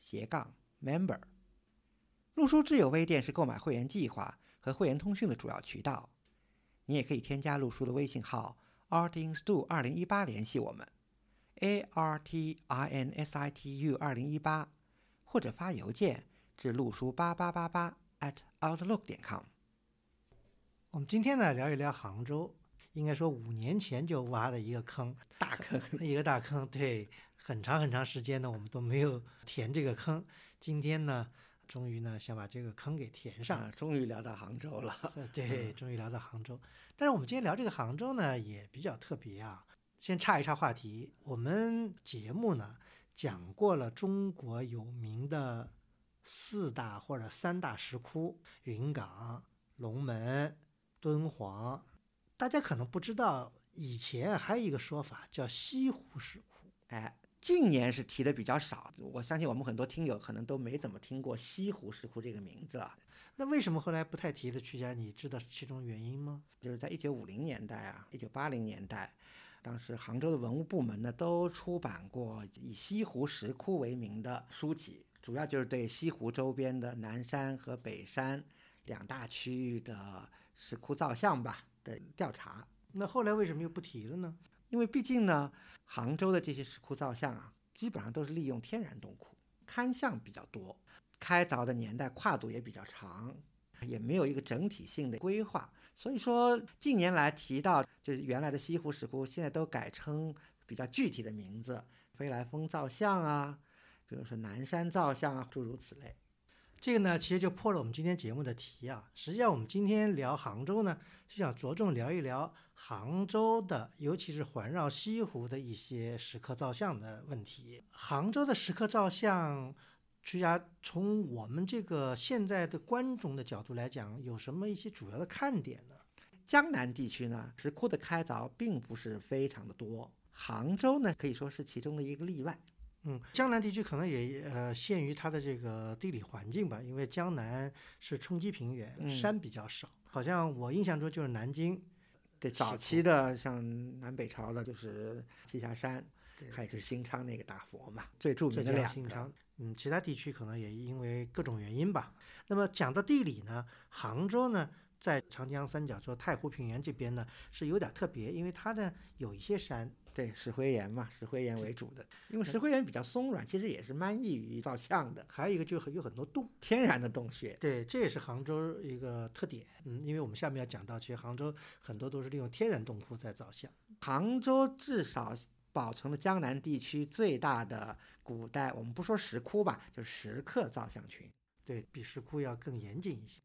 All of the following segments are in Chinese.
斜杠 member。陆书智友微店是购买会员计划和会员通讯的主要渠道。你也可以添加陆书的微信号 artinstu 二零一八联系我们，a r t i n s i t u 二零一八，或者发邮件至陆书八八八八 at outlook 点 com。我们今天呢聊一聊杭州，应该说五年前就挖的一个坑，大坑，一个大坑，对。很长很长时间呢，我们都没有填这个坑。今天呢，终于呢，想把这个坑给填上。终于聊到杭州了，对，终于聊到杭州。但是我们今天聊这个杭州呢，也比较特别啊。先岔一岔话题，我们节目呢讲过了中国有名的四大或者三大石窟：云冈、龙门、敦煌。大家可能不知道，以前还有一个说法叫西湖石窟。哎。近年是提的比较少，我相信我们很多听友可能都没怎么听过西湖石窟这个名字啊。那为什么后来不太提的？曲家，你知道其中原因吗？就是在一九五零年代啊，一九八零年代，当时杭州的文物部门呢都出版过以西湖石窟为名的书籍，主要就是对西湖周边的南山和北山两大区域的石窟造像吧的调查。那后来为什么又不提了呢？因为毕竟呢，杭州的这些石窟造像啊，基本上都是利用天然洞窟，勘象比较多，开凿的年代跨度也比较长，也没有一个整体性的规划。所以说，近年来提到就是原来的西湖石窟，现在都改称比较具体的名字，飞来峰造像啊，比如说南山造像啊，诸如此类。这个呢，其实就破了我们今天节目的题啊。实际上，我们今天聊杭州呢，就想着重聊一聊杭州的，尤其是环绕西湖的一些石刻造像的问题。杭州的石刻造像，曲家从我们这个现在的观众的角度来讲，有什么一些主要的看点呢？江南地区呢，石窟的开凿并不是非常的多，杭州呢，可以说是其中的一个例外。嗯，江南地区可能也呃限于它的这个地理环境吧，因为江南是冲积平原，山比较少。好像我印象中就是南京，对早期的像南北朝的，就是栖霞山，还有就是新昌那个大佛嘛，最著名的两个。嗯，其他地区可能也因为各种原因吧。那么讲到地理呢，杭州呢在长江三角洲太湖平原这边呢是有点特别，因为它呢有一些山。对石灰岩嘛，石灰岩为主的，因为石灰岩比较松软，其实也是蛮易于造像的。还有一个就是有很多洞，天然的洞穴。对，这也是杭州一个特点。嗯，因为我们下面要讲到，其实杭州很多都是利用天然洞窟在造像。杭州至少保存了江南地区最大的古代，我们不说石窟吧，就是石刻造像群。对比石窟要更严谨一些。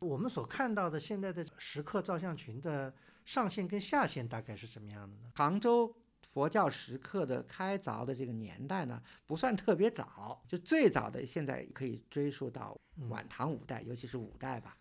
我们所看到的现在的石刻造像群的上限跟下限大概是什么样的呢？杭州。佛教石刻的开凿的这个年代呢，不算特别早，就最早的现在可以追溯到晚唐五代，尤其是五代吧。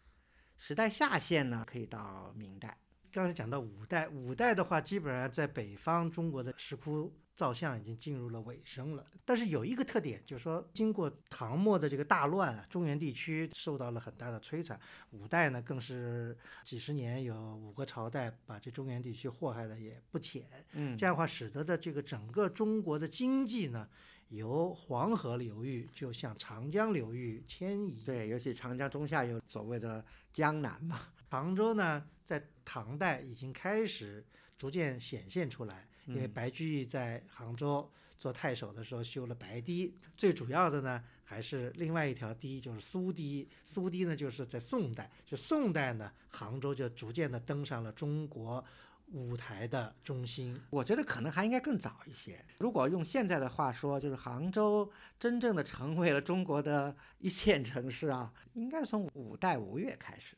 时代下限呢，可以到明代。刚才讲到五代，五代的话，基本上在北方中国的石窟。造像已经进入了尾声了，但是有一个特点，就是说，经过唐末的这个大乱啊，中原地区受到了很大的摧残。五代呢，更是几十年有五个朝代，把这中原地区祸害的也不浅。嗯，这样的话，使得的这个整个中国的经济呢，由黄河流域就向长江流域迁移。对，尤其长江中下游所谓的江南嘛。杭州呢，在唐代已经开始逐渐显现出来。因为白居易在杭州做太守的时候修了白堤，最主要的呢还是另外一条堤，就是苏堤。苏堤呢就是在宋代，就宋代呢，杭州就逐渐的登上了中国舞台的中心。我觉得可能还应该更早一些。如果用现在的话说，就是杭州真正的成为了中国的一线城市啊，应该是从五代吴越开始。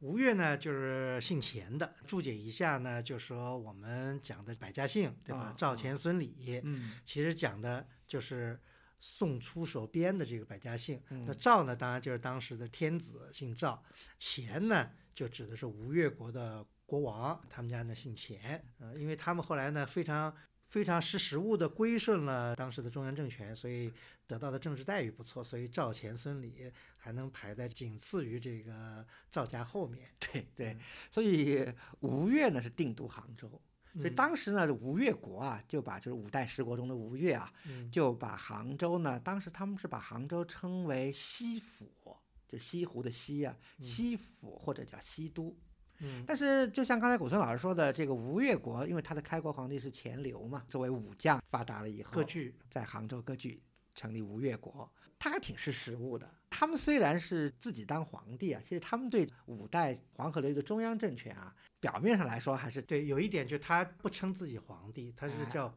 吴越呢，就是姓钱的。注解一下呢，就是说我们讲的百家姓，对吧？赵钱孙李，嗯，其实讲的就是宋初手编的这个百家姓。嗯那赵呢，当然就是当时的天子，姓赵；钱呢，就指的是吴越国的国王，他们家呢姓钱。呃，因为他们后来呢非常非常识时务的归顺了当时的中央政权，所以得到的政治待遇不错，所以赵钱孙李还能排在仅次于这个赵家后面。对对，所以吴越呢是定都杭州，所以嗯当时呢吴越国啊就把就是五代十国中的吴越啊，嗯就把杭州呢，当时他们是把杭州称为西府，就西湖的西啊，嗯西府或者叫西都。嗯但是就像刚才古村老师说的，这个吴越国，因为他的开国皇帝是钱镠嘛，作为武将发达了以后，割据，在杭州割据，成立吴越国，他还挺识时务的。他们虽然是自己当皇帝啊，其实他们对五代黄河流域的中央政权啊，表面上来说还是对，有一点就是他不称自己皇帝，他是哎叫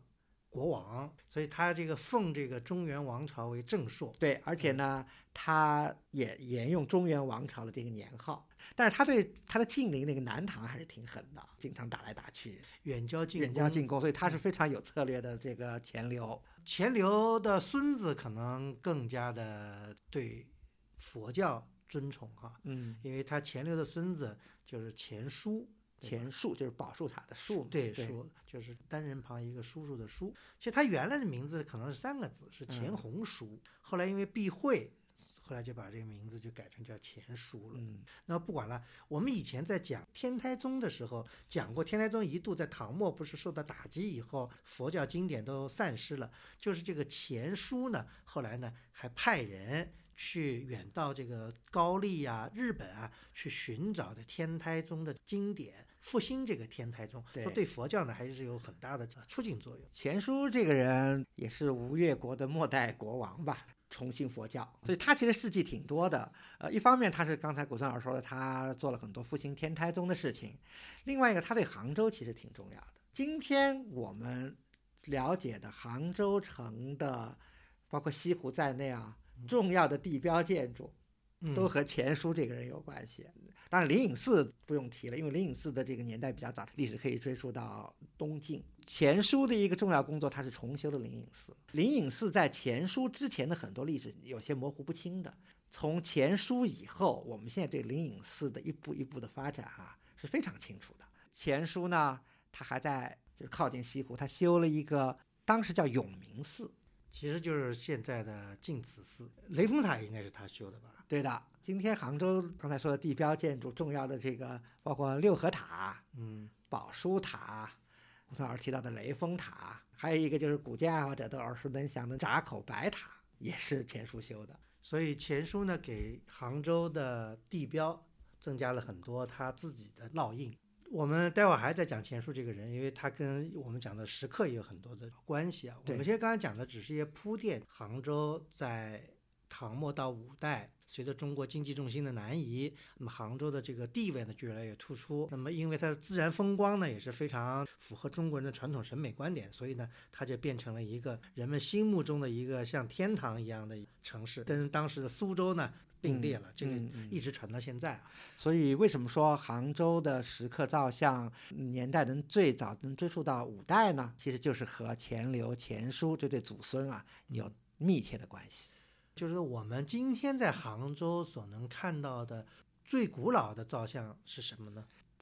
国王，所以他这个奉这个中原王朝为正朔。对，而且呢，他也沿用中原王朝的这个年号，但是他对他的近邻那个南唐还是挺狠的，经常打来打去，远交近远交近攻，所以他是非常有策略的这个钱镠。钱镠的孙子可能更加的对佛教尊崇哈，嗯，因为他钱镠的孙子就是钱叔，钱树就是宝树塔的树嘛，对对，叔就是单人旁一个叔叔的叔。其实他原来的名字可能是三个字，是钱嗯弘叔，后来因为避讳，后来就把这个名字就改成叫钱叔了。嗯那不管了，我们以前在讲天台宗的时候讲过，天台宗一度在唐末不是受到打击以后，佛教经典都散失了。就是这个钱叔呢，后来呢还派人去远到这个高丽啊、日本啊，去寻找的天台宗的经典，复兴这个天台宗，对说对佛教呢还是有很大的促进作用。钱叔这个人也是吴越国的末代国王吧，重兴佛教，所以他其实事迹挺多的。呃，一方面他是刚才古村老师说的，他做了很多复兴天台宗的事情；另外一个，他对杭州其实挺重要的。今天我们了解的杭州城的，包括西湖在内啊，重要的地标建筑，嗯，都和钱叔这个人有关系。当然，灵隐寺不用提了，因为灵隐寺的这个年代比较早，历史可以追溯到东晋。钱叔的一个重要工作，他是重修了灵隐寺。灵隐寺在钱叔之前的很多历史有些模糊不清的，从前叔以后，我们现在对灵隐寺的一步一步的发展啊是非常清楚的。钱叔呢，他还在就是靠近西湖，他修了一个当时叫永明寺，其实就是现在的净慈寺，雷峰塔应该是他修的吧？对的，今天杭州刚才说的地标建筑，重要的这个包括六合塔、嗯，宝书塔，吴村老师提到的雷峰塔，还有一个就是古建爱好者都耳熟能详的闸口白塔，也是钱叔修的。所以钱叔呢给杭州的地标增加了很多他自己的烙印。我们待会儿还在讲钱树这个人，因为他跟我们讲的时刻也有很多的关系啊。我们现在刚才讲的只是一些铺垫。杭州在唐末到五代，随着中国经济重心的南移，那么杭州的这个地位呢就越来越突出。那么因为它的自然风光呢也是非常符合中国人的传统审美观点，所以呢它就变成了一个人们心目中的一个像天堂一样的城市，跟当时的苏州呢并列了。这个一直传到现在啊。所以为什么说杭州的石刻造像年代能最早能追溯到五代呢？其实就是和钱镠、钱叔这对祖孙啊有密切的关系。就是我们今天在杭州所能看到的最古老的造像是什么呢？